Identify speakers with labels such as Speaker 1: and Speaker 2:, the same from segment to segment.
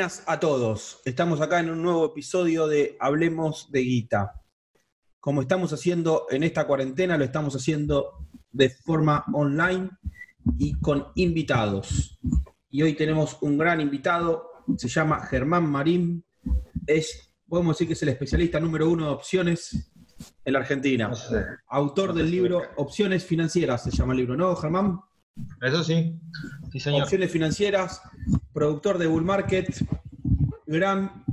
Speaker 1: Buenas a todos. Estamos acá en un nuevo episodio de Hablemos de Guita. Como estamos haciendo en esta cuarentena, lo estamos haciendo de forma online y con invitados. Y hoy tenemos un gran invitado, se llama Germán Marín. Es, podemos decir que es el especialista número uno de opciones en la Argentina. Autor del libro Opciones Financieras, se llama el libro, ¿no, Germán?
Speaker 2: Eso sí, sí señor.
Speaker 1: Opciones financieras, productor de Bull Market, gran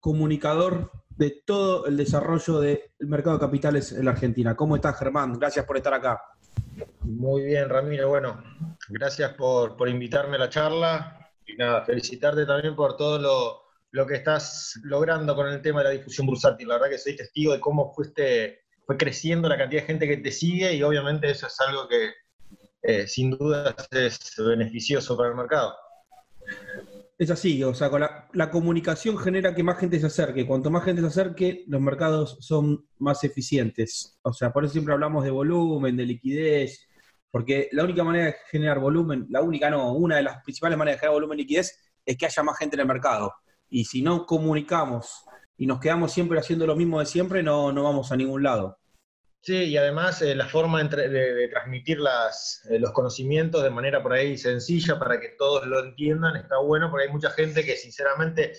Speaker 1: comunicador de todo el desarrollo del mercado de capitales en la Argentina. ¿Cómo estás, Germán? Gracias por estar acá.
Speaker 2: Muy bien, Ramiro. Bueno, gracias por, invitarme a la charla y nada, felicitarte también por todo lo, lo, que estás logrando con el tema de la difusión bursátil. La verdad que soy testigo de cómo fuiste, fue creciendo la cantidad de gente que te sigue y obviamente eso es algo que, eh, sin duda es beneficioso para el mercado.
Speaker 1: Es así, o sea, con la, comunicación genera que más gente se acerque. Cuanto más gente se acerque, los mercados son más eficientes. O sea, por eso siempre hablamos de volumen, de liquidez, porque la única manera de generar volumen, la única no, una de las principales maneras de generar volumen y liquidez es que haya más gente en el mercado. Y si no comunicamos y nos quedamos siempre haciendo lo mismo de siempre, no, no vamos a ningún lado.
Speaker 2: Sí, y además eh, la forma de, transmitir eh, los conocimientos de manera por ahí sencilla para que todos lo entiendan está bueno, porque hay mucha gente que sinceramente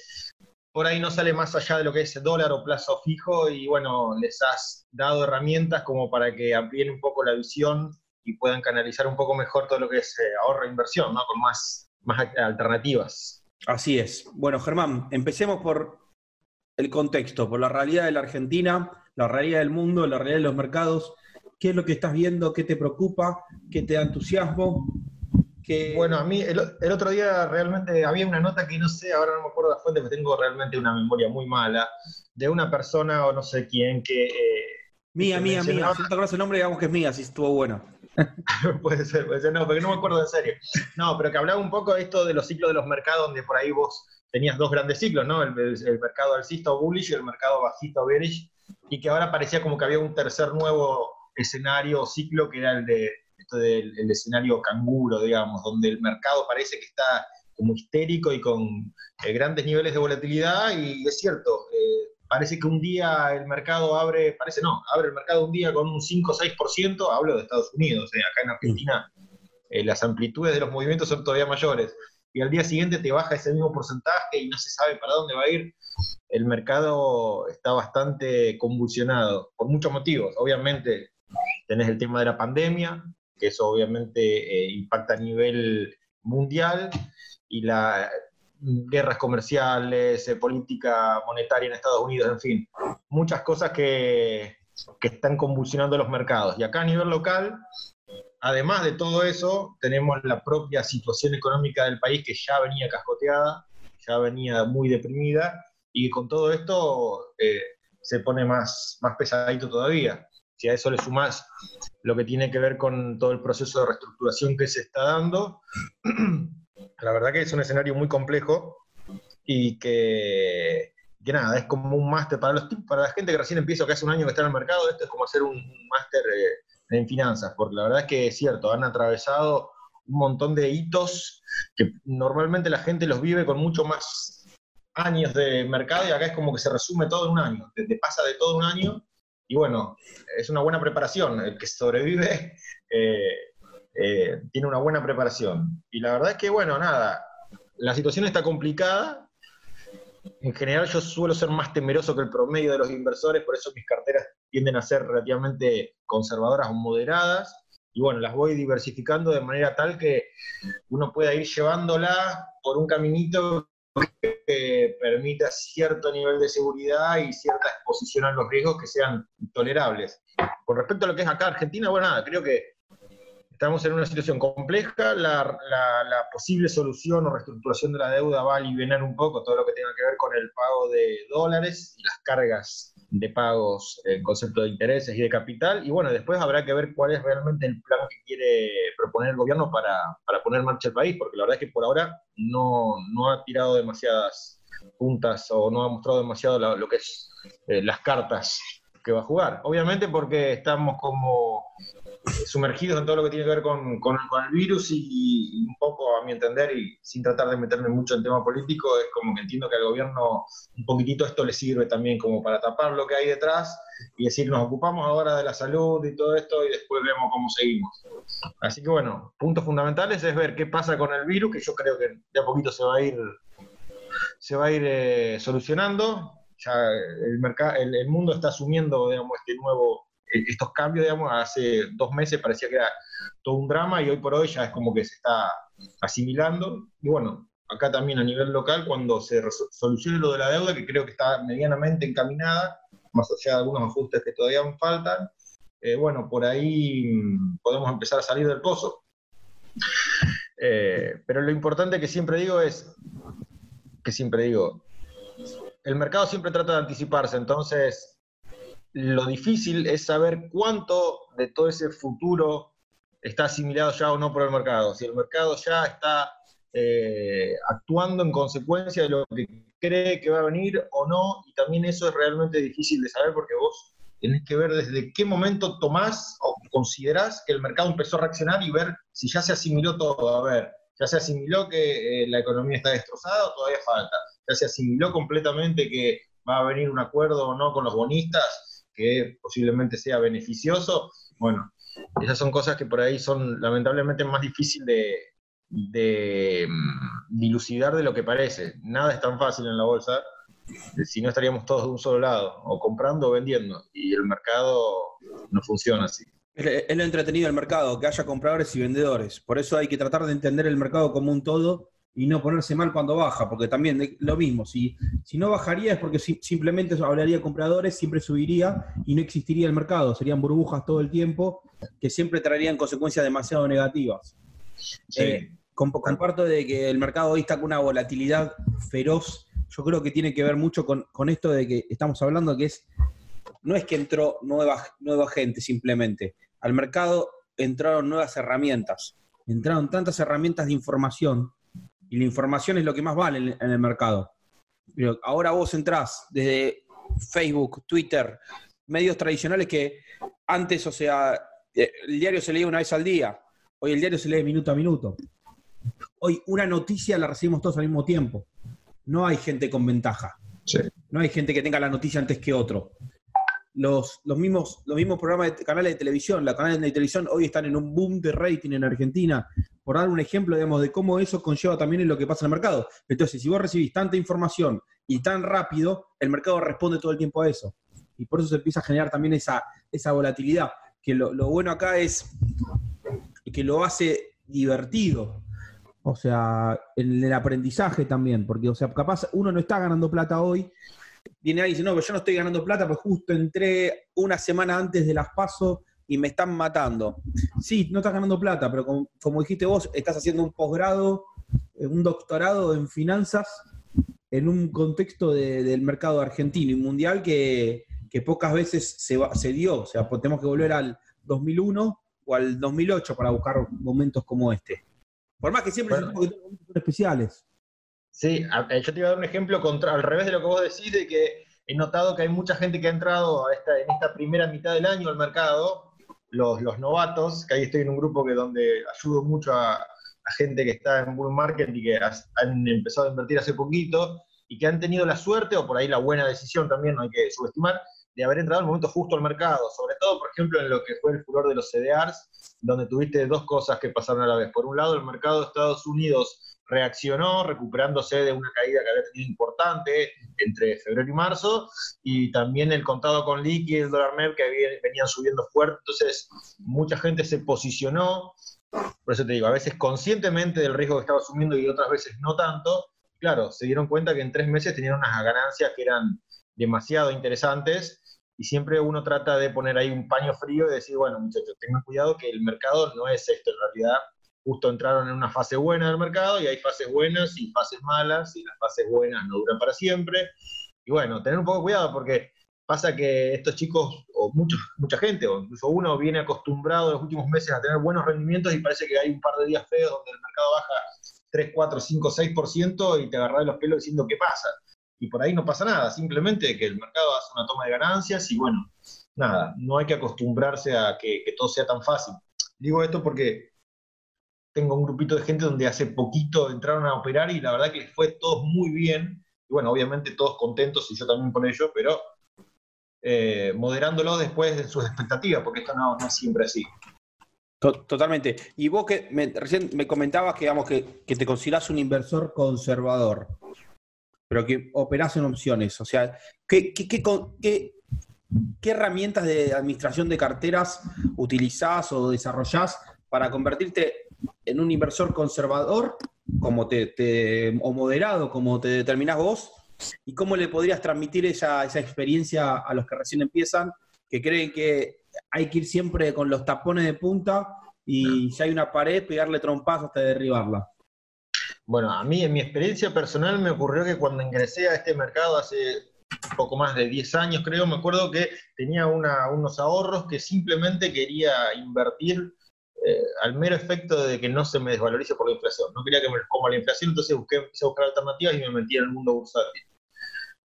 Speaker 2: por ahí no sale más allá de lo que es dólar o plazo fijo y bueno, les has dado herramientas como para que amplíen un poco la visión y puedan canalizar un poco mejor todo lo que es eh, ahorro e inversión, ¿no? Con más, más alternativas.
Speaker 1: Así es. Bueno, Germán, empecemos por el contexto, por la realidad de la Argentina la realidad del mundo, la realidad de los mercados, qué es lo que estás viendo, qué te preocupa, qué te da entusiasmo.
Speaker 2: Bueno, a mí el, otro día realmente había una nota que no sé, ahora no me acuerdo la fuente, pero tengo realmente una memoria muy mala, de una persona o no sé quién que... Eh,
Speaker 1: mía, mía, mía. Si no te acuerdas el nombre, digamos que es mía, si estuvo bueno.
Speaker 2: puede ser, puede ser, no, porque no me acuerdo en serio. No, pero que hablaba un poco de esto de los ciclos de los mercados, donde por ahí vos tenías dos grandes ciclos, ¿no? El, el mercado alcista o bullish y el mercado bajista o bearish y que ahora parecía como que había un tercer nuevo escenario o ciclo que era el de esto del el escenario canguro, digamos, donde el mercado parece que está como histérico y con eh, grandes niveles de volatilidad y es cierto, eh, parece que un día el mercado abre, parece no, abre el mercado un día con un 5 o 6%, hablo de Estados Unidos, eh, acá en Argentina las amplitudes de los movimientos son todavía mayores y al día siguiente te baja ese mismo porcentaje y no se sabe para dónde va a ir el mercado está bastante convulsionado por muchos motivos. Obviamente tenés el tema de la pandemia, que eso obviamente eh, impacta a nivel mundial, y las guerras comerciales, eh, política monetaria en Estados Unidos, en fin, muchas cosas que, que están convulsionando los mercados. Y acá a nivel local, además de todo eso, tenemos la propia situación económica del país que ya venía cascoteada, ya venía muy deprimida, y con todo esto eh, se pone más, más pesadito todavía. Si a eso le sumas lo que tiene que ver con todo el proceso de reestructuración que se está dando, la verdad que es un escenario muy complejo y que, que nada, es como un máster para, para la gente que recién empieza, que hace un año que está en el mercado, esto es como hacer un, máster eh, en finanzas, porque la verdad es que es cierto, han atravesado un montón de hitos que normalmente la gente los vive con mucho más años de mercado y acá es como que se resume todo en un año, te, pasa de todo un año y bueno, es una buena preparación, el que sobrevive eh, eh, tiene una buena preparación. Y la verdad es que bueno, nada, la situación está complicada, en general yo suelo ser más temeroso que el promedio de los inversores, por eso mis carteras tienden a ser relativamente conservadoras o moderadas. Y bueno, las voy diversificando de manera tal que uno pueda ir llevándola por un caminito que permita cierto nivel de seguridad y cierta exposición a los riesgos que sean tolerables. Con respecto a lo que es acá Argentina, bueno, nada, creo que estamos en una situación compleja, la, posible solución o reestructuración de la deuda va a aliviar un poco todo lo que tenga que ver con el pago de dólares y las cargas de pagos en concepto de intereses y de capital. Y bueno, después habrá que ver cuál es realmente el plan que quiere proponer el gobierno para, poner en marcha el país, porque la verdad es que por ahora no, ha tirado demasiadas puntas o no ha mostrado demasiado lo, que es eh, las cartas que va a jugar. Obviamente porque estamos como sumergidos en todo lo que tiene que ver con, el virus y, un poco, a mi entender, y sin tratar de meterme mucho en tema político, es como que entiendo que al gobierno un poquitito esto le sirve también como para tapar lo que hay detrás y decir, nos ocupamos ahora de la salud y todo esto y después vemos cómo seguimos. Así que bueno, puntos fundamentales es ver qué pasa con el virus, que yo creo que de a poquito se va a ir, se va a ir eh, solucionando. Ya el, mercado, el mundo está asumiendo digamos, este nuevo estos cambios, digamos, hace dos meses parecía que era todo un drama y hoy por hoy ya es como que se está asimilando. Y bueno, acá también a nivel local, cuando se solucione lo de la deuda, que creo que está medianamente encaminada, más allá de algunos ajustes que todavía faltan, eh, bueno, por ahí mm, podemos empezar a salir del pozo. Eh, pero lo importante que siempre digo es, que siempre digo, el mercado siempre trata de anticiparse, entonces lo difícil es saber cuánto de todo ese futuro está asimilado ya o no por el mercado. Si el mercado ya está eh, actuando en consecuencia de lo que cree que va a venir o no, y también eso es realmente difícil de saber porque vos tenés que ver desde qué momento tomás o considerás que el mercado empezó a reaccionar y ver si ya se asimiló todo. A ver, ya se asimiló que eh, la economía está destrozada o todavía falta. Ya se asimiló completamente que va a venir un acuerdo o no con los bonistas que posiblemente sea beneficioso, bueno, esas son cosas que por ahí son lamentablemente más difíciles de, mm, dilucidar de lo que parece. Nada es tan fácil en la bolsa, si no estaríamos todos de un solo lado, o comprando o vendiendo, y el mercado no funciona así.
Speaker 1: Es lo entretenido del mercado, que haya compradores y vendedores. Por eso hay que tratar de entender el mercado como un todo y no ponerse mal cuando baja, porque también lo mismo, si, si no bajaría es porque simplemente hablaría compradores, siempre subiría y no existiría el mercado, serían burbujas todo el tiempo que siempre traerían consecuencias demasiado negativas. Eh, comparto de que el mercado hoy está con una volatilidad feroz, yo creo que tiene que ver mucho con, esto de que estamos hablando que es, no es que entró nueva, nueva gente simplemente, al mercado entraron nuevas herramientas, entraron tantas herramientas de información y la información es lo que más vale en, el mercado. Pero ahora vos entrás desde Facebook, Twitter, medios tradicionales que antes, o sea, eh, el diario se leía una vez al día, hoy el diario se lee minuto a minuto. Hoy una noticia la recibimos todos al mismo tiempo. No hay gente con ventaja. No hay gente que tenga la noticia antes que otro. Los, los, mismos, los mismos programas de canales de televisión, las canales de televisión hoy están en un boom de rating en Argentina por dar un ejemplo, digamos, de cómo eso conlleva también en lo que pasa en el mercado. Entonces, si vos recibís tanta información y tan rápido, el mercado responde todo el tiempo a eso. Y por eso se empieza a generar también esa, esa volatilidad, que lo, bueno acá es que lo hace divertido. O sea, en el aprendizaje también, porque, o sea, capaz uno no está ganando plata hoy, viene ahí y dice, no, pero yo no estoy ganando plata, pues justo entré una semana antes de las pasos y me están matando. Sí, no estás ganando plata, pero como, dijiste vos, estás haciendo un posgrado, eh, un doctorado en finanzas en un contexto del mercado argentino y mundial que, pocas veces se, se dio. O sea, pues tenemos que volver al 2001 o al 2008 para buscar momentos como este. Por más que siempre son momentos especiales.
Speaker 2: Sí, eh, yo te iba a dar un ejemplo contra, al revés de lo que vos decís, de que he notado que hay mucha gente que ha entrado a esta, en esta primera mitad del año al mercado los, novatos, que ahí estoy en un grupo que donde ayudo mucho a, gente que está en bull market y que han empezado a invertir hace poquito y que han tenido la suerte o por ahí la buena decisión también, no hay que subestimar, de haber entrado en el momento justo al mercado, sobre todo, por ejemplo, en lo que fue el furor de los CDRs, donde tuviste dos cosas que pasaron a la vez. Por un lado, el mercado de Estados Unidos reaccionó recuperándose de una caída que había tenido importante entre febrero y marzo, y también el contado con liqui y el dólar MEP que venían subiendo fuerte, entonces mucha gente se posicionó, por eso te digo, a veces conscientemente del riesgo que estaba asumiendo y otras veces no tanto, claro, se dieron cuenta que en tres meses tenían unas ganancias que eran demasiado interesantes, y siempre uno trata de poner ahí un paño frío y decir, bueno, muchachos, tengan cuidado que el mercado no es esto en realidad, justo entraron en una fase buena del mercado y hay fases buenas y fases malas y las fases buenas no duran para siempre. Y bueno, tener un poco de cuidado porque pasa que estos chicos, o mucha gente, o incluso uno, viene acostumbrado en los últimos meses a tener buenos rendimientos y parece que hay un par de días feos donde el mercado baja 3, 4, 5, 6% y te agarras de los pelos diciendo qué pasa. Y por ahí no pasa nada, simplemente que el mercado hace una toma de ganancias y bueno, nada, no hay que acostumbrarse a que, todo sea tan fácil. Digo esto porque tengo un grupito de gente donde hace poquito entraron a operar y la verdad que les fue todo muy bien. Y bueno, obviamente todos contentos y yo también con ello, pero eh, moderándolo después de sus expectativas, porque esto no, es siempre así.
Speaker 1: Totalmente. Y vos que recién me comentabas que, digamos, que, te considerás un inversor conservador, pero que operás en opciones. O sea, ¿qué, qué, herramientas de administración de carteras utilizás o desarrollás para convertirte en un inversor conservador como te, o moderado, como te determinás vos, ¿Y cómo le podrías transmitir esa, experiencia a los que recién empiezan, que creen que hay que ir siempre con los tapones de punta y si hay una pared, pegarle trompazo hasta derribarla?
Speaker 2: Bueno, a mí en mi experiencia personal me ocurrió que cuando ingresé a este mercado hace poco más de 10 años, creo, me acuerdo que tenía unos ahorros que simplemente quería invertir eh, al mero efecto de que no se me desvalorice por la inflación. No quería que me coma la inflación, entonces busqué, empecé a buscar alternativas y me metí en el mundo bursátil.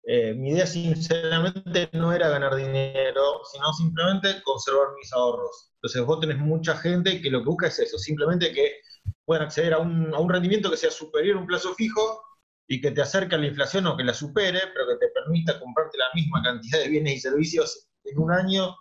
Speaker 2: Eh, mi idea, sinceramente, no era ganar dinero, sino simplemente conservar mis ahorros. Entonces, vos tenés mucha gente que lo que busca es eso, simplemente que puedan acceder a un, a un rendimiento que sea superior a un plazo fijo y que te acerque a la inflación o que la supere, pero que te permita comprarte la misma cantidad de bienes y servicios en un año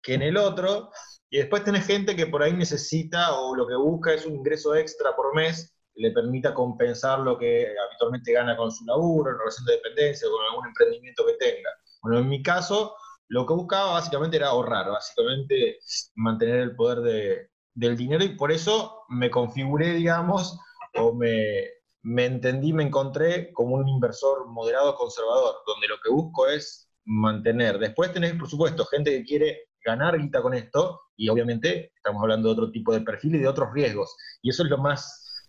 Speaker 2: que en el otro, y después tenés gente que por ahí necesita o lo que busca es un ingreso extra por mes que le permita compensar lo que habitualmente gana con su laburo, en relación de dependencia o con algún emprendimiento que tenga. Bueno, en mi caso, lo que buscaba básicamente era ahorrar, básicamente mantener el poder de, del dinero y por eso me configuré, digamos, o me, me entendí, me encontré como un inversor moderado conservador, donde lo que busco es mantener. Después tenés, por supuesto, gente que quiere ganar guita con esto, y obviamente estamos hablando de otro tipo de perfil y de otros riesgos. Y eso es lo más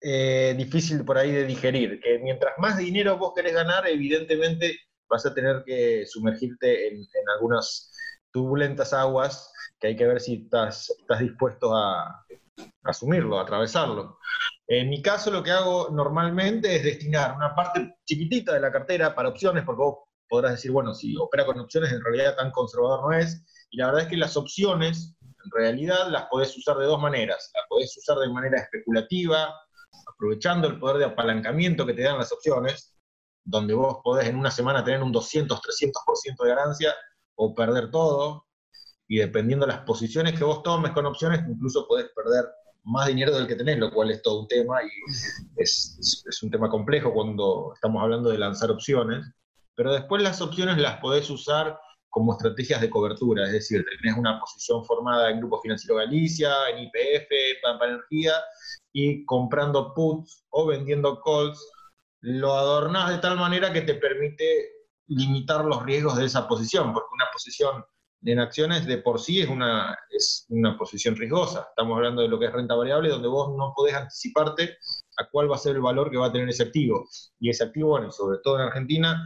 Speaker 2: eh, difícil por ahí de digerir, que mientras más dinero vos querés ganar, evidentemente vas a tener que sumergirte en, algunas turbulentas aguas que hay que ver si estás, estás dispuesto a, asumirlo, a atravesarlo. En mi caso lo que hago normalmente es destinar una parte chiquitita de la cartera para opciones, porque vos podrás decir, bueno, si opera con opciones en realidad tan conservador no es, y la verdad es que las opciones, en realidad, las podés usar de dos maneras. Las podés usar de manera especulativa, aprovechando el poder de apalancamiento que te dan las opciones, donde vos podés en una semana tener un 200, 300% de ganancia o perder todo, y dependiendo de las posiciones que vos tomes con opciones, incluso podés perder más dinero del que tenés, lo cual es todo un tema y es, es, un tema complejo cuando estamos hablando de lanzar opciones. Pero después las opciones las podés usar como estrategias de cobertura, es decir, tenés una posición formada en Grupo Financiero Galicia, en IPF, Pampa Energía, y comprando puts o vendiendo calls, lo adornás de tal manera que te permite limitar los riesgos de esa posición, porque una posición en acciones de por sí es una, es una posición riesgosa. Estamos hablando de lo que es renta variable, donde vos no podés anticiparte a cuál va a ser el valor que va a tener ese activo. Y ese activo, bueno, sobre todo en Argentina,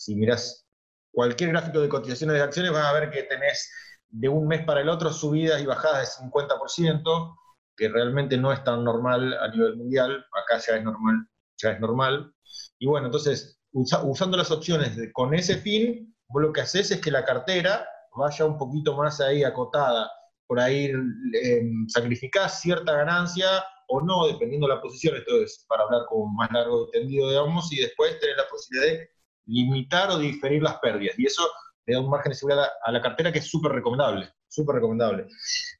Speaker 2: si mirás cualquier gráfico de cotizaciones de acciones, vas a ver que tenés de un mes para el otro subidas y bajadas de 50%, que realmente no es tan normal a nivel mundial, acá ya es normal, ya es normal. Y bueno, entonces, usando las opciones con ese fin, vos lo que haces es que la cartera vaya un poquito más ahí acotada, por ahí eh, sacrificás cierta ganancia o no, dependiendo de la posición, esto es para hablar con más largo entendido, digamos, y después tener la posibilidad de limitar o diferir las pérdidas. Y eso le da un margen de seguridad a la cartera que es súper recomendable, súper recomendable.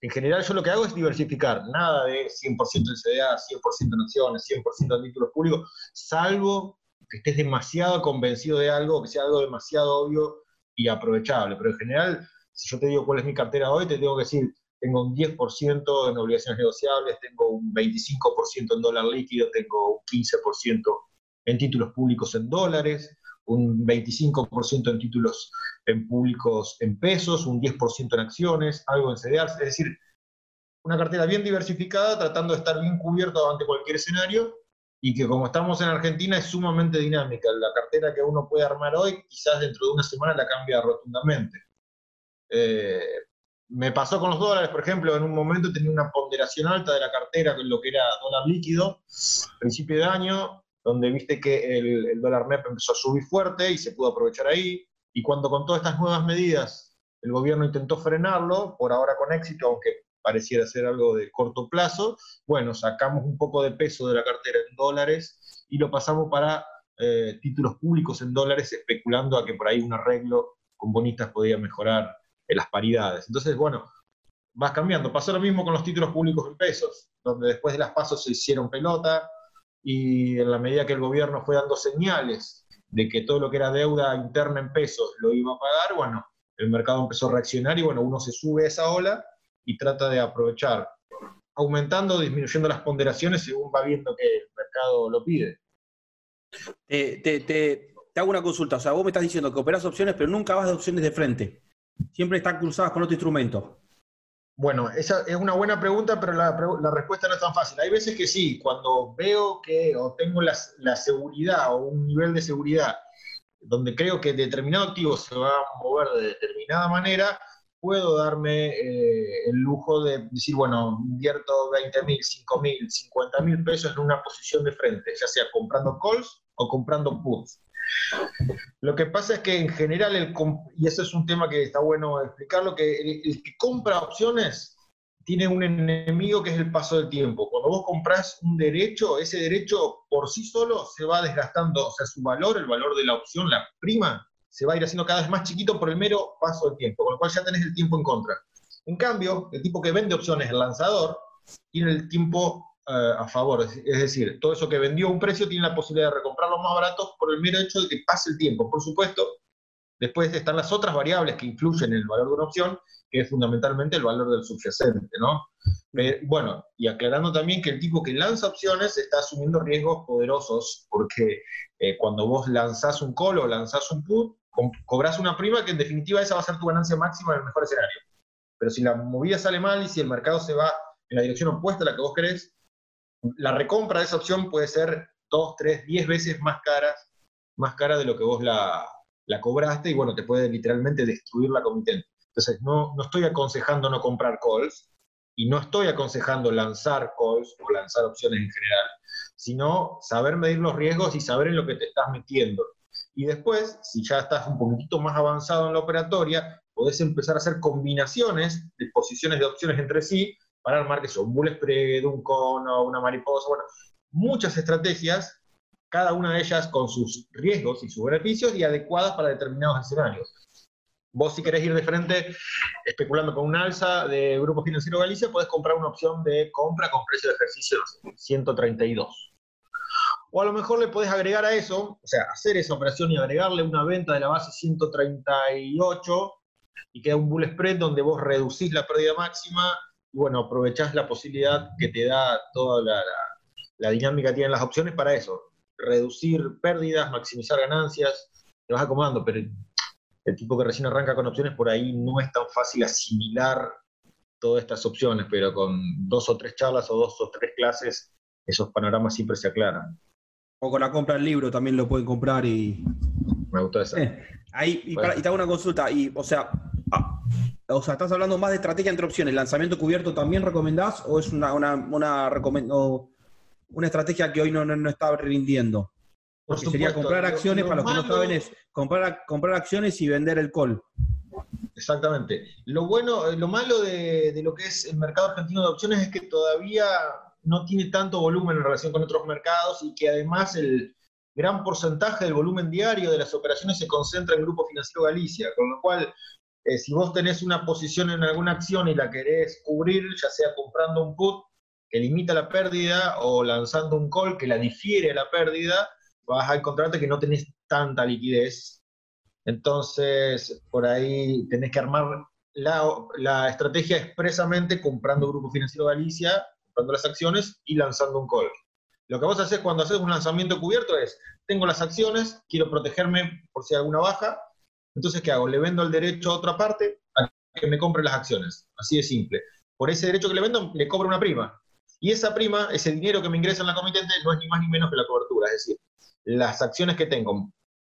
Speaker 2: En general yo lo que hago es diversificar, nada de 100% en CDA, 100% en acciones, 100% en títulos públicos, salvo que estés demasiado convencido de algo, que sea algo demasiado obvio y aprovechable. Pero en general, si yo te digo cuál es mi cartera hoy, te tengo que decir, tengo un 10% en obligaciones negociables, tengo un 25% en dólar líquido, tengo un 15% en títulos públicos en dólares, un 25% en títulos en públicos en pesos, un 10% en acciones, algo en CDRs, es decir, una cartera bien diversificada, tratando de estar bien cubierto ante cualquier escenario y que como estamos en Argentina es sumamente dinámica. La cartera que uno puede armar hoy, quizás dentro de una semana la cambia rotundamente. Eh, me pasó con los dólares, por ejemplo, en un momento tenía una ponderación alta de la cartera con lo que era dólar líquido, principio de año, donde viste que el, dólar MEP empezó a subir fuerte y se pudo aprovechar ahí. Y cuando con todas estas nuevas medidas el gobierno intentó frenarlo, por ahora con éxito, aunque pareciera ser algo de corto plazo. Bueno, sacamos un poco de peso de la cartera en dólares y lo pasamos para eh, títulos públicos en dólares, especulando a que por ahí un arreglo con bonistas podía mejorar las paridades. Entonces, bueno, vas cambiando. Pasó lo mismo con los títulos públicos en pesos, donde después de las pasos se hicieron pelota y en la medida que el gobierno fue dando señales de que todo lo que era deuda interna en pesos lo iba a pagar, bueno, el mercado empezó a reaccionar y bueno, uno se sube a esa ola y trata de aprovechar, aumentando o disminuyendo las ponderaciones según va viendo que el mercado lo pide.
Speaker 1: te, hago una consulta, o sea, vos me estás diciendo que operas opciones, pero nunca vas de opciones de frente. Siempre están cruzadas con otro instrumento.
Speaker 2: Bueno, esa es una buena pregunta, pero la, respuesta no es tan fácil. Hay veces que sí, cuando veo que o tengo la, seguridad o un nivel de seguridad donde creo que determinado activo se va a mover de determinada manera, puedo darme eh, el lujo de decir, bueno, invierto 20 mil, 5 mil, 50 mil pesos en una posición de frente, ya sea comprando calls o comprando puts. Lo que pasa es que en general, el, y eso es un tema que está bueno explicarlo, que el, que compra opciones tiene un enemigo que es el paso del tiempo. Cuando vos compras un derecho, ese derecho por sí solo se va desgastando, o sea, su valor, el valor de la opción, la prima, se va a ir haciendo cada vez más chiquito por el mero paso del tiempo, con lo cual ya tenés el tiempo en contra. En cambio, el tipo que vende opciones, el lanzador, tiene el tiempo a favor. Es, decir, todo eso que vendió a un precio tiene la posibilidad de recomprarlo más baratos por el mero hecho de que pase el tiempo. Por supuesto, después están las otras variables que influyen en el valor de una opción, que es fundamentalmente el valor del subyacente, ¿no? bueno, y aclarando también que el tipo que lanza opciones está asumiendo riesgos poderosos, porque eh, cuando vos lanzás un call o lanzás un put, cobras una prima que en definitiva esa va a ser tu ganancia máxima en el mejor escenario. Pero si la movida sale mal y si el mercado se va en la dirección opuesta a la que vos querés, la recompra de esa opción puede ser dos, tres, diez veces más cara, más cara de lo que vos la, cobraste y bueno, te puede literalmente destruir la comitente. Entonces, no, no estoy aconsejando no comprar calls y no estoy aconsejando lanzar calls o lanzar opciones en general, sino saber medir los riesgos y saber en lo que te estás metiendo. Y después, si ya estás un poquitito más avanzado en la operatoria, podés empezar a hacer combinaciones de posiciones de opciones entre sí para armar que son un bull spread, un cono, una mariposa, bueno, muchas estrategias, cada una de ellas con sus riesgos y sus beneficios y adecuadas para determinados escenarios. Vos si querés ir de frente especulando con un alza de Grupo Financiero Galicia, podés comprar una opción de compra con precio de ejercicio 132. O a lo mejor le podés agregar a eso, o sea, hacer esa operación y agregarle una venta de la base 138 y queda un bull spread donde vos reducís la pérdida máxima y bueno, aprovechás la posibilidad que te da toda la, dinámica que tienen las opciones para eso, reducir pérdidas, maximizar ganancias, te vas acomodando, pero el tipo que recién arranca con opciones por ahí no es tan fácil asimilar todas estas opciones, pero con dos o tres charlas o dos o tres clases, esos panoramas siempre se aclaran.
Speaker 1: O con la compra del libro también lo pueden comprar y...
Speaker 2: Me gustó eso.
Speaker 1: Eh, ahí, y, te hago una consulta, y, o sea, ah, o sea, estás hablando más de estrategia entre opciones. ¿Lanzamiento cubierto también recomendás o es una, una, una, una estrategia que hoy no, no, está rindiendo? Porque sería comprar acciones, para los que no saben, es comprar, comprar acciones y vender el call.
Speaker 2: Exactamente. Lo bueno, lo malo de, de, lo que es el mercado argentino de opciones es que todavía no tiene tanto volumen en relación con otros mercados y que además el gran porcentaje del volumen diario de las operaciones se concentra en el Grupo Financiero Galicia, con lo cual eh, si vos tenés una posición en alguna acción y la querés cubrir, ya sea comprando un put que limita la pérdida o lanzando un call que la difiere la pérdida, vas a encontrarte que no tenés tanta liquidez. Entonces, por ahí tenés que armar la, estrategia expresamente comprando Grupo Financiero Galicia, comprando las acciones y lanzando un call. Lo que vos haces cuando haces un lanzamiento cubierto es, tengo las acciones, quiero protegerme por si hay alguna baja, entonces, ¿qué hago? Le vendo el derecho a otra parte a que me compre las acciones. Así de simple. Por ese derecho que le vendo, le cobro una prima. Y esa prima, ese dinero que me ingresa en la comitente, no es ni más ni menos que la cobertura. Es decir, las acciones que tengo,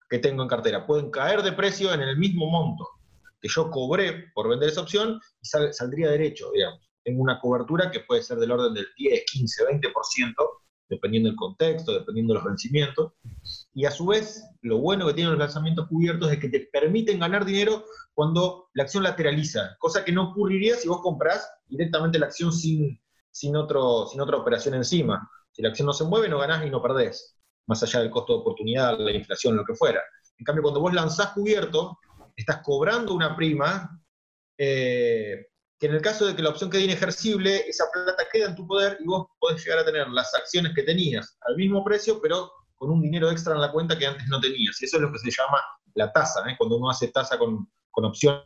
Speaker 2: que tengo en cartera pueden caer de precio en el mismo monto que yo cobré por vender esa opción y saldría derecho, digamos. Tengo una cobertura que puede ser del orden del 10, 15, 20%, dependiendo del contexto, dependiendo de los vencimientos. Y a su vez, lo bueno que tienen los lanzamientos cubiertos es que te permiten ganar dinero cuando la acción lateraliza, cosa que no ocurriría si vos comprás directamente la acción sin, sin, otro, sin otra operación encima. Si la acción no se mueve, no ganás y no perdés, más allá del costo de oportunidad, la inflación, lo que fuera. En cambio, cuando vos lanzás cubierto, estás cobrando una prima eh, que en el caso de que la opción quede inejercible, esa plata queda en tu poder y vos podés llegar a tener las acciones que tenías al mismo precio, pero con un dinero extra en la cuenta que antes no tenías. Y eso es lo que se llama la tasa, ¿eh? cuando uno hace tasa con, con opción.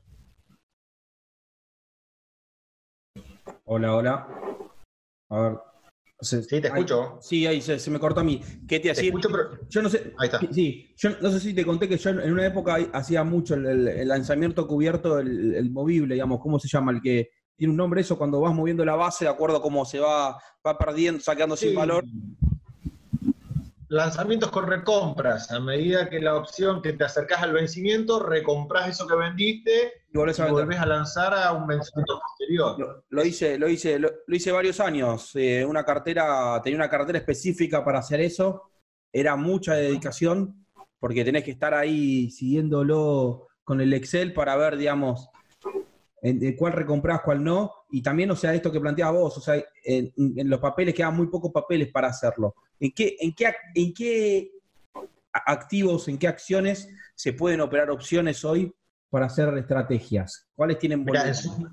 Speaker 1: Hola, hola. A ver.
Speaker 2: Sí, te escucho.
Speaker 1: sí, ahí se, me cortó a mí. ¿Qué te hacía? Yo no sé.
Speaker 2: Ahí está.
Speaker 1: Sí, yo no sé si te conté que yo en una época hacía mucho el, lanzamiento cubierto, el, movible, digamos, ¿cómo se llama? El que tiene un nombre eso cuando vas moviendo la base de acuerdo a cómo se va, va perdiendo, sacando sin valor
Speaker 2: lanzamientos con recompras. A medida que la opción que te acercas al vencimiento, recompras eso que vendiste y, volvés a, volvés a lanzar a un vencimiento
Speaker 1: Lo, hice, lo hice, lo, hice varios años. Eh, una cartera, tenía una cartera específica para hacer eso. Era mucha dedicación, porque tenés que estar ahí siguiéndolo con el Excel para ver, digamos, en, cuál recomprás, cuál no, y también, o sea, esto que planteabas vos, o sea, en, los papeles quedan muy pocos papeles para hacerlo. ¿En qué, en, qué, ¿En qué activos, en qué acciones se pueden operar opciones hoy para hacer estrategias? ¿Cuáles tienen
Speaker 2: buenas? En su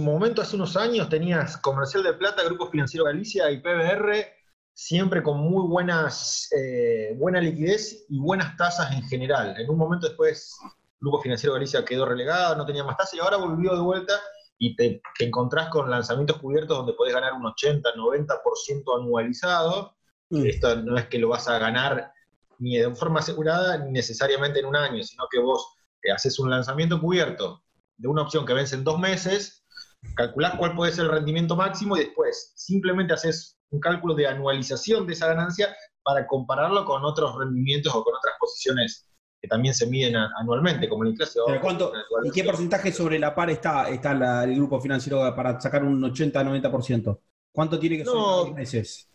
Speaker 2: momento, hace unos años, tenías Comercial de Plata, Grupo Financiero Galicia y PBR, siempre con muy buenas, eh, buena liquidez y buenas tasas en general. En un momento después Grupo Financiero Galicia quedó relegado, no tenía más tasa y ahora volvió de vuelta y te, encontrás con lanzamientos cubiertos donde podés ganar un 80, 90% anualizado. Mm. Esto no es que lo vas a ganar ni de forma asegurada ni necesariamente en un año, sino que vos eh, haces un lanzamiento cubierto de una opción que vence en dos meses, calculás cuál puede ser el rendimiento máximo y después simplemente haces un cálculo de anualización de esa ganancia para compararlo con otros rendimientos o con otras posiciones que también se miden anualmente, como la inflación.
Speaker 1: ¿Y qué porcentaje sobre la par está, está el grupo financiero para sacar un 80-90%? ¿Cuánto tiene que ser en meses?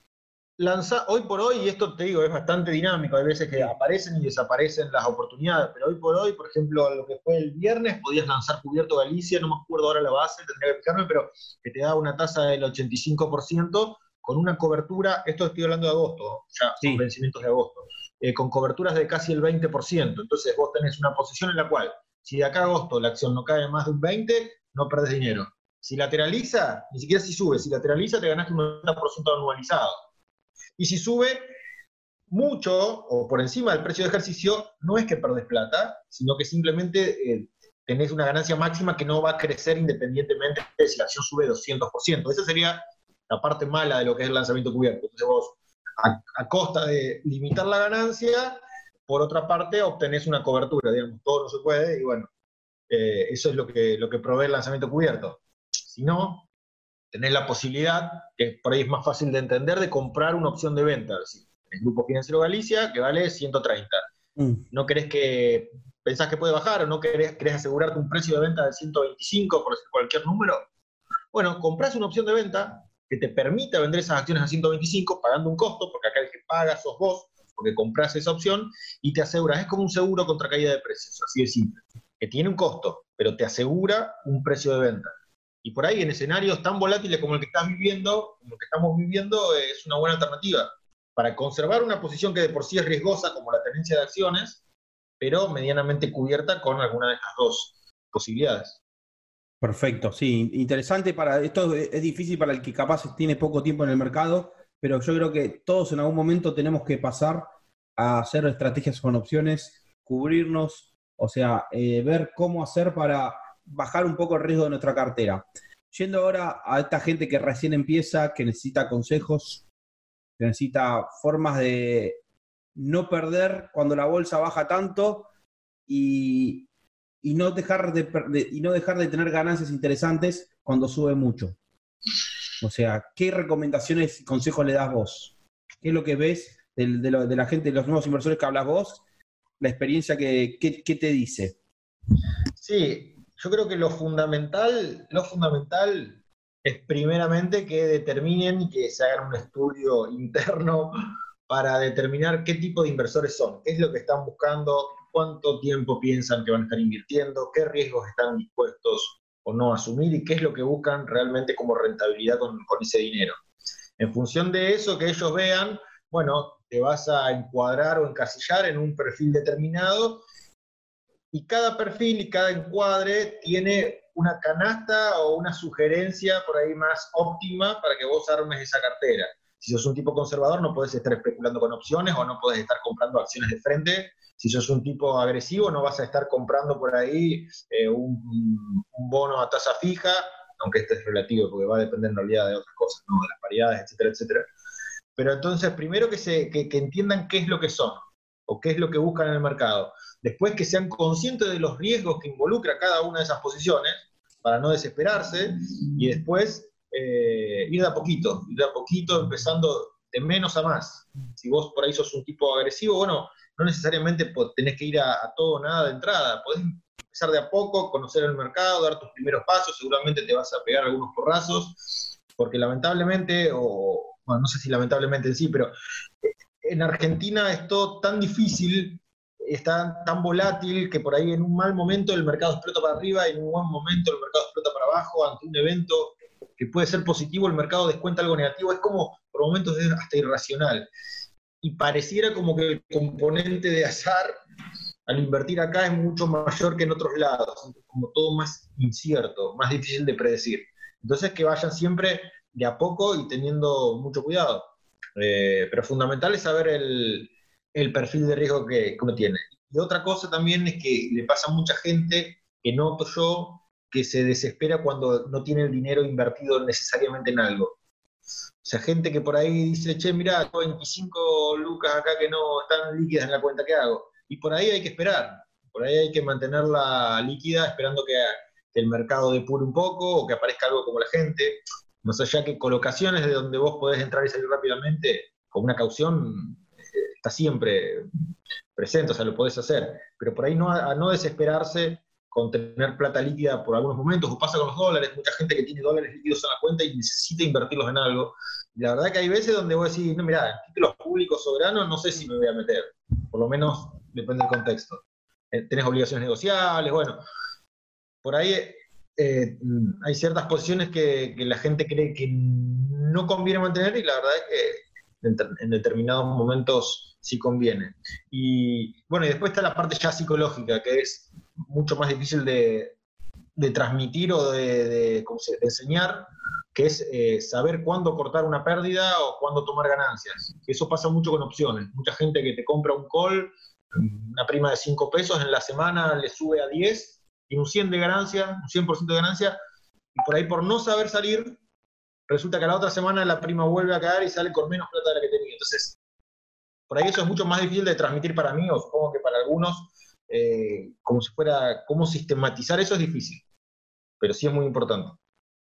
Speaker 2: Lanza, hoy por hoy, y esto te digo, es bastante dinámico, hay veces que aparecen y desaparecen las oportunidades, pero hoy por hoy, por ejemplo, lo que fue el viernes, podías lanzar cubierto Galicia, no me acuerdo ahora la base, tendría que fijarme, pero que te da una tasa del 85% con una cobertura, esto estoy hablando de agosto, ya son vencimientos de agosto, eh, con coberturas de casi el 20%. Entonces vos tenés una posición en la cual, si de acá a agosto la acción no cae más de un 20%, no perdés dinero. Si lateraliza, ni siquiera si sube, si lateraliza te ganaste un 90% anualizado. Y si sube mucho o por encima del precio de ejercicio, no es que perdés plata, sino que simplemente eh, tenés una ganancia máxima que no va a crecer independientemente de si la acción sube 200%. Esa sería la parte mala de lo que es el lanzamiento cubierto. Entonces vos a, costa de limitar la ganancia, por otra parte obtenés una cobertura, digamos, todo no se puede y bueno, eh, eso es lo que, lo que provee el lanzamiento cubierto. Si no, tenés la posibilidad, que por ahí es más fácil de entender, de comprar una opción de venta. El Grupo Financiero Galicia, que vale 130. Mm. No querés que, pensás que puede bajar o no querés, querés asegurarte un precio de venta de 125 por cualquier número. Bueno, compras una opción de venta, que te permita vender esas acciones a 125 pagando un costo, porque acá el que paga sos vos, porque compras esa opción y te aseguras, es como un seguro contra caída de precios, así de simple, que tiene un costo, pero te asegura un precio de venta. Y por ahí en escenarios tan volátiles como el que estás viviendo, como que estamos viviendo, es una buena alternativa para conservar una posición que de por sí es riesgosa, como la tenencia de acciones, pero medianamente cubierta con alguna de estas dos posibilidades.
Speaker 1: Perfecto, sí, interesante para esto es difícil para el que capaz tiene poco tiempo en el mercado, pero yo creo que todos en algún momento tenemos que pasar a hacer estrategias con opciones, cubrirnos, o sea, eh, ver cómo hacer para bajar un poco el riesgo de nuestra cartera. Yendo ahora a esta gente que recién empieza, que necesita consejos, que necesita formas de no perder cuando la bolsa baja tanto y, y no dejar de, y no dejar de tener ganancias interesantes cuando sube mucho. O sea, ¿qué recomendaciones y consejos le das vos? ¿Qué es lo que ves de, la gente, de los nuevos inversores que hablas vos? La experiencia que, te dice.
Speaker 2: Sí, yo creo que lo fundamental, lo fundamental es primeramente que determinen que se hagan un estudio interno para determinar qué tipo de inversores son, qué es lo que están buscando, cuánto tiempo piensan que van a estar invirtiendo, qué riesgos están dispuestos o no a asumir y qué es lo que buscan realmente como rentabilidad con, con ese dinero. En función de eso que ellos vean, bueno, te vas a encuadrar o encasillar en un perfil determinado y cada perfil y cada encuadre tiene una canasta o una sugerencia por ahí más óptima para que vos armes esa cartera. Si sos un tipo conservador, no puedes estar especulando con opciones o no puedes estar comprando acciones de frente. Si sos un tipo agresivo, no vas a estar comprando por ahí eh, un, bono a tasa fija, aunque este es relativo porque va a depender en realidad de otras cosas, ¿no? de las paridades, etcétera, etcétera. Pero entonces, primero que, se, que entiendan qué es lo que son o qué es lo que buscan en el mercado. Después que sean conscientes de los riesgos que involucra cada una de esas posiciones, para no desesperarse, y después eh, ir de a poquito, ir de a poquito, empezando de menos a más. Si vos por ahí sos un tipo agresivo, bueno, no necesariamente tenés que ir a, todo o nada de entrada, podés empezar de a poco, conocer el mercado, dar tus primeros pasos, seguramente te vas a pegar algunos porrazos, porque lamentablemente, o bueno, no sé si lamentablemente en sí, pero en Argentina es todo tan difícil, está tan volátil que por ahí en un mal momento el mercado explota para arriba y en un buen momento el mercado explota para abajo ante un evento que puede ser positivo, el mercado descuenta algo negativo, es como por momentos es hasta irracional. Y pareciera como que el componente de azar al invertir acá es mucho mayor que en otros lados, como todo más incierto, más difícil de predecir. Entonces que vayan siempre de a poco y teniendo mucho cuidado. Eh, pero fundamental es saber el, perfil de riesgo que, que, uno tiene. Y otra cosa también es que le pasa a mucha gente, que noto yo, que se desespera cuando no tiene el dinero invertido necesariamente en algo. O sea, gente que por ahí dice, che, mira, 25 lucas acá que no están líquidas en la cuenta, ¿qué hago? Y por ahí hay que esperar, por ahí hay que mantenerla líquida esperando que, el mercado depure un poco o que aparezca algo como la gente. Más allá que colocaciones de donde vos podés entrar y salir rápidamente, con una caución, eh, está siempre presente, o sea, lo podés hacer. Pero por ahí no, a no desesperarse con tener plata líquida por algunos momentos, o pasa con los dólares, mucha gente que tiene dólares líquidos en la cuenta y necesita invertirlos en algo. La verdad que hay veces donde voy a decir, no, mira, en títulos públicos soberanos no sé si me voy a meter, por lo menos depende del contexto. Eh, tenés obligaciones negociables, bueno, por ahí eh, hay ciertas posiciones que, la gente cree que no conviene mantener y la verdad es que en, determinados momentos sí conviene. Y bueno, y después está la parte ya psicológica, que es mucho más difícil de, transmitir o de, enseñar, que es eh, saber cuándo cortar una pérdida o cuándo tomar ganancias. Eso pasa mucho con opciones. Mucha gente que te compra un call, una prima de 5 pesos, en la semana le sube a 10, y un 100 de ganancia, un 100% de ganancia, y por ahí por no saber salir, resulta que la otra semana la prima vuelve a caer y sale con menos plata de la que tenía. Entonces, por ahí eso es mucho más difícil de transmitir para mí, o supongo que para algunos, eh, como si fuera, cómo sistematizar eso es difícil, pero sí es muy importante.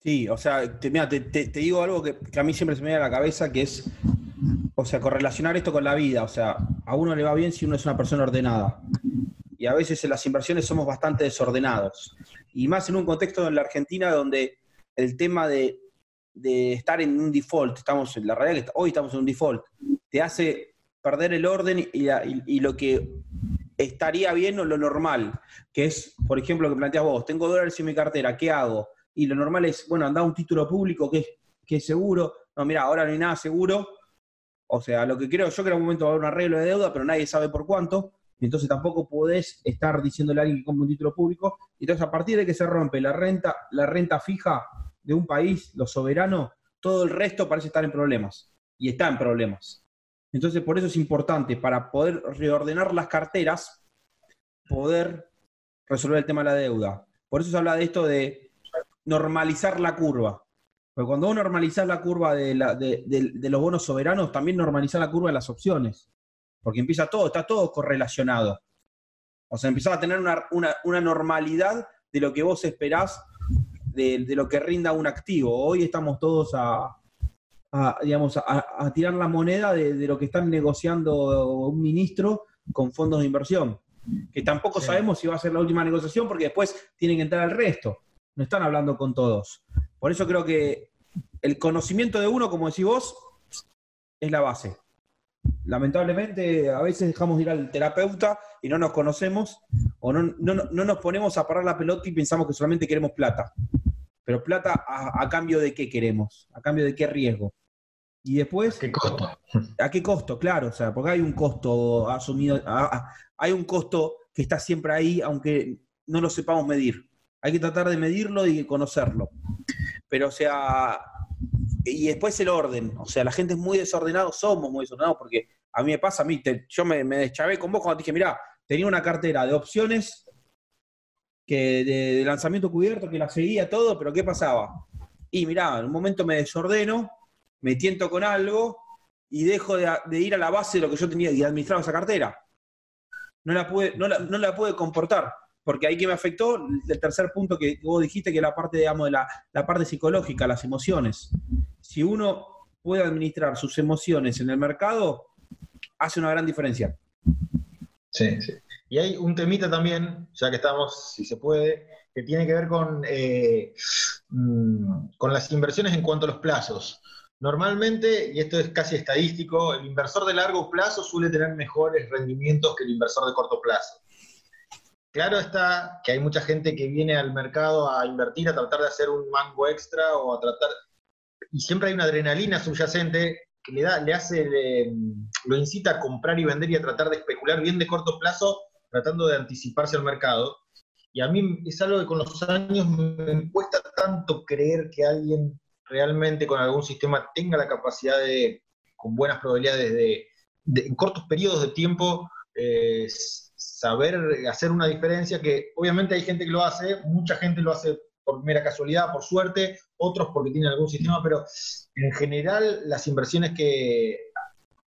Speaker 1: Sí, o sea, te, mira, te, digo algo que, a mí siempre se me viene a la cabeza, que es, o sea, correlacionar esto con la vida, o sea, a uno le va bien si uno es una persona ordenada. Y a veces en las inversiones somos bastante desordenados. Y más en un contexto en la Argentina donde el tema de, estar en un default, estamos en la realidad que hoy estamos en un default, te hace perder el orden y, lo que estaría bien o lo normal, que es, por ejemplo, lo que planteas vos, tengo dólares en mi cartera, ¿qué hago? Y lo normal es, bueno, anda un título público que es, que seguro. No, mira, ahora no hay nada seguro. O sea, lo que creo yo que en algún momento va a haber un arreglo de deuda, pero nadie sabe por cuánto. Entonces tampoco podés estar diciéndole a alguien que compre un título público. Entonces, a partir de que se rompe la renta, la renta fija de un país, lo soberano, todo el resto parece estar en problemas. Y está en problemas. Entonces, por eso es importante, para poder reordenar las carteras, poder resolver el tema de la deuda. Por eso se habla de esto de normalizar la curva. Porque cuando vos normalizás la curva de, los bonos soberanos, también normalizás la curva de las opciones. Porque empieza todo, está todo correlacionado. O sea, empezás a tener una, normalidad de lo que vos esperás de, lo que rinda un activo. Hoy estamos todos a, a, digamos, a, tirar la moneda de, lo que están negociando un ministro con fondos de inversión. Que tampoco sabemos si va a ser la última negociación porque después tienen que entrar al resto. No están hablando con todos. Por eso creo que el conocimiento de uno, como decís vos, es la base. Lamentablemente a veces dejamos de ir al terapeuta y no nos conocemos o no, no, no nos ponemos a parar la pelota y pensamos que solamente queremos plata. Pero plata a, cambio de qué queremos, a cambio de qué riesgo. Y después...
Speaker 2: ¿A qué costo?
Speaker 1: ¿A qué costo? Claro, o sea, porque hay un costo asumido, hay un costo que está siempre ahí, aunque no lo sepamos medir. Hay que tratar de medirlo y conocerlo. Pero, o sea, y después el orden. O sea, la gente es muy desordenada, somos muy desordenados, porque a mí me pasa, a mí, yo me, me deschavé con vos cuando dije, mira, tenía una cartera de opciones que de, lanzamiento cubierto, que la seguía todo, pero ¿qué pasaba? Y mirá, en un momento me desordeno, me tiento con algo y dejo de, ir a la base de lo que yo tenía y administraba esa cartera. No la pude, no la, pude comportar, porque ahí que me afectó el tercer punto que vos dijiste, que es la parte, digamos, de la, la parte psicológica, las emociones. Si uno puede administrar sus emociones en el mercado, hace una gran diferencia.
Speaker 2: Sí, sí. Y hay un temita también, ya que estamos, si se puede, que tiene que ver con, eh, mm, con las inversiones en cuanto a los plazos. Normalmente, y esto es casi estadístico, el inversor de largo plazo suele tener mejores rendimientos que el inversor de corto plazo. Claro está que hay mucha gente que viene al mercado a invertir, a tratar de hacer un mango extra o a tratar... Y siempre hay una adrenalina subyacente que le, da, le hace, lo incita a comprar y vender y a tratar de especular bien de corto plazo tratando de anticiparse al mercado. Y a mí es algo que con los años me cuesta tanto creer que alguien realmente con algún sistema tenga la capacidad de, con buenas probabilidades de, en cortos periodos de tiempo, eh, saber hacer una diferencia que obviamente hay gente que lo hace, mucha gente lo hace por mera casualidad, por suerte, otros porque tienen algún sistema, pero en general las inversiones que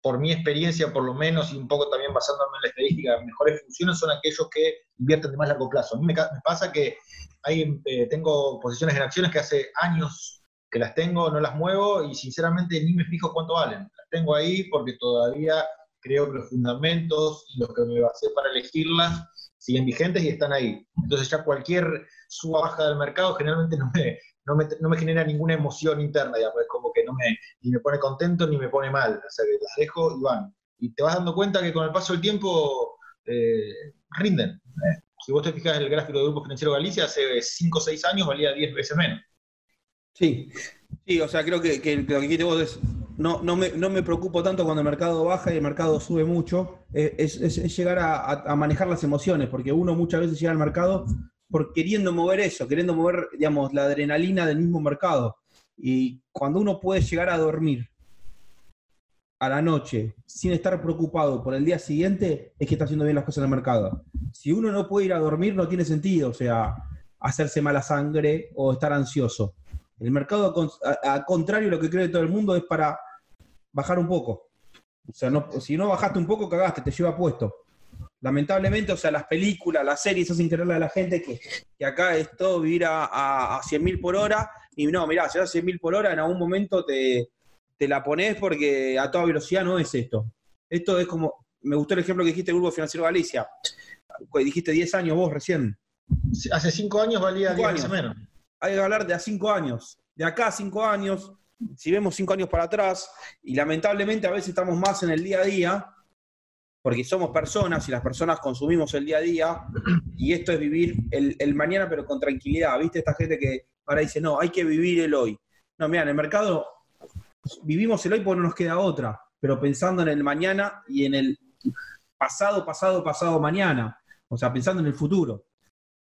Speaker 2: por mi experiencia, por lo menos, y un poco también basándome en la estadística, mejores funciones son aquellos que invierten de más largo plazo. A mí me, pasa que hay, eh, tengo posiciones en acciones que hace años que las tengo, no las muevo y sinceramente ni me fijo cuánto valen. Las tengo ahí porque todavía creo que los fundamentos y los que me basé para elegirlas siguen vigentes y están ahí. Entonces ya cualquier suba baja del mercado generalmente no me, no me, genera ninguna emoción interna, digamos, es como que no me, ni me pone contento ni me pone mal, o sea, las dejo y van. Y te vas dando cuenta que con el paso del tiempo eh, rinden. ¿eh? Si vos te fijas en el gráfico del Grupo Financiero Galicia, hace 5 o 6 años valía 10 veces menos.
Speaker 1: Sí, sí, o sea, creo que, lo que dijiste vos es, no, no, me, no me preocupo tanto cuando el mercado baja y el mercado sube mucho, es, es, llegar a, a, manejar las emociones, porque uno muchas veces llega al mercado por queriendo mover eso, queriendo mover, digamos, la adrenalina del mismo mercado. Y cuando uno puede llegar a dormir a la noche sin estar preocupado por el día siguiente, es que está haciendo bien las cosas en el mercado. Si uno no puede ir a dormir, no tiene sentido, o sea, hacerse mala sangre o estar ansioso. El mercado, a, contrario, lo que cree todo el mundo es para bajar un poco. O sea, si no bajaste un poco, cagaste, te lleva puesto lamentablemente, o sea, las películas, las series hacen creerle a la gente que, acá es todo vivir a, a, 100.000 por hora. Y no, mirá, si vas a 100.000 por hora, en algún momento te, la pones porque a toda velocidad no es esto. Esto es como, me gustó el ejemplo que dijiste Grupo Financiero Galicia. Dijiste 10 años vos recién.
Speaker 2: Hace 5 años valía 10 años menos.
Speaker 1: Hay que hablar de a 5 años. De acá a 5 años, si vemos 5 años para atrás, y lamentablemente a veces estamos más en el día a día, porque somos personas y las personas consumimos el día a día y esto es vivir el, mañana pero con tranquilidad. ¿Viste esta gente que ahora dice, no, hay que vivir el hoy? No, mira, en el mercado vivimos el hoy porque no nos queda otra, pero pensando en el mañana y en el pasado, pasado, pasado mañana. O sea, pensando en el futuro.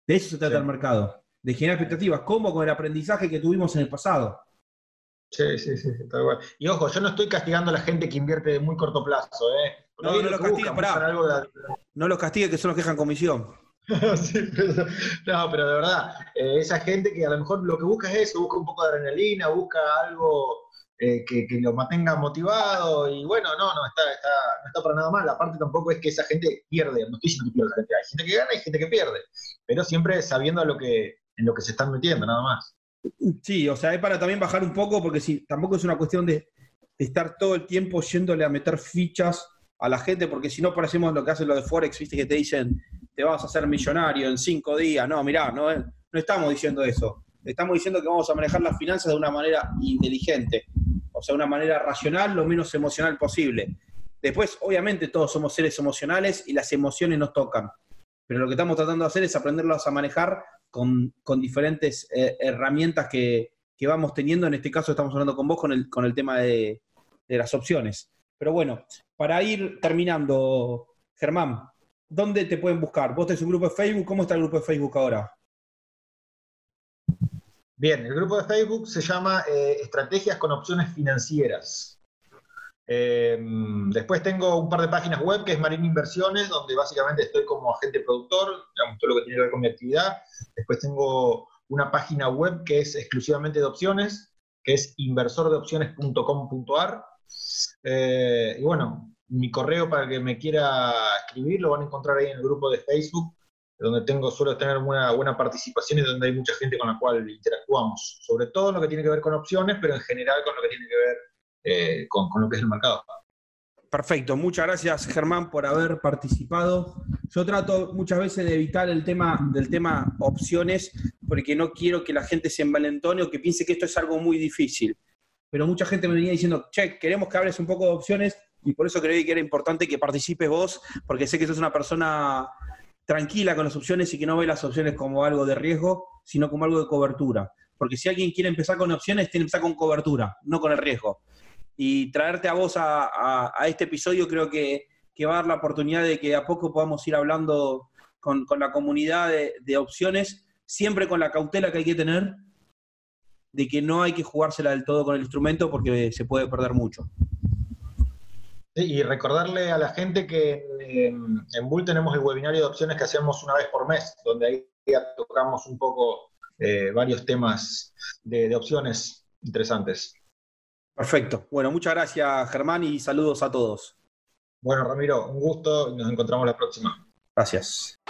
Speaker 1: De eso se trata el mercado, de generar expectativas, como con el aprendizaje que tuvimos en el pasado.
Speaker 2: Sí, sí, sí, está bueno. Y ojo, yo no estoy castigando a la gente que invierte de muy corto plazo, ¿eh?
Speaker 1: No, no, los castigue, No los castigue que son los que dejan comisión.
Speaker 2: no, pero de verdad, eh, esa gente que a lo mejor lo que busca es eso, busca un poco de adrenalina, busca algo eh, que, lo mantenga motivado y bueno, no, no está, está, no está para nada mal. Aparte tampoco es que esa gente pierde, no estoy diciendo que pierde gente, hay gente que gana y gente que pierde, pero siempre sabiendo lo que, en lo que se están metiendo, nada más.
Speaker 1: Sí, o sea, es para también bajar un poco, porque si tampoco es una cuestión de estar todo el tiempo yéndole a meter fichas a la gente, porque si no parecemos lo que hacen los de Forex, viste que te dicen, te vas a hacer millonario en cinco días. No, mirá, no, no estamos diciendo eso. Estamos diciendo que vamos a manejar las finanzas de una manera inteligente, o sea, una manera racional, lo menos emocional posible. Después, obviamente, todos somos seres emocionales y las emociones nos tocan. Pero lo que estamos tratando de hacer es aprenderlas a manejar con, diferentes eh, herramientas que, vamos teniendo. En este caso estamos hablando con vos con el, con el tema de, de las opciones. Pero bueno, para ir terminando, Germán, ¿dónde te pueden buscar? Vos tenés un grupo de Facebook, ¿cómo está el grupo de Facebook ahora?
Speaker 2: Bien, el grupo de Facebook se llama eh, Estrategias con Opciones Financieras. Em, después tengo un par de páginas web que es Marina Inversiones, donde básicamente estoy como agente productor, digamos, todo lo que tiene que ver con mi actividad. Después tengo una página web que es exclusivamente de opciones, que es inversordeopciones.com.ar. Eh, y bueno, mi correo para que me quiera escribir lo van a encontrar ahí en el grupo de Facebook donde tengo, suelo tener una buena participación y donde hay mucha gente con la cual interactuamos, sobre todo en lo que tiene que ver con opciones, pero en general con lo que tiene que ver eh, con, lo que es el mercado.
Speaker 1: Perfecto, muchas gracias Germán por haber participado. Yo trato muchas veces de evitar el tema del tema opciones porque no quiero que la gente se envalentone o que piense que esto es algo muy difícil. Pero mucha gente me venía diciendo, che, queremos que hables un poco de opciones y por eso creí que era importante que participes vos, porque sé que sos una persona tranquila con las opciones y que no ve las opciones como algo de riesgo, sino como algo de cobertura. Porque si alguien quiere empezar con opciones, tiene que empezar con cobertura, no con el riesgo. Y traerte a vos a, este episodio creo que, va a dar la oportunidad de que a poco podamos ir hablando con, la comunidad de, opciones, siempre con la cautela que hay que tener de que no hay que jugársela del todo con el instrumento porque se puede perder mucho
Speaker 2: y recordarle a la gente que en, Bull tenemos el webinario de opciones que hacemos una vez por mes, donde ahí tocamos un poco eh, varios temas de, opciones interesantes.
Speaker 1: Perfecto. Bueno, muchas gracias Germán y saludos a todos.
Speaker 2: Bueno, Ramiro, un gusto y nos encontramos la próxima.
Speaker 1: Gracias.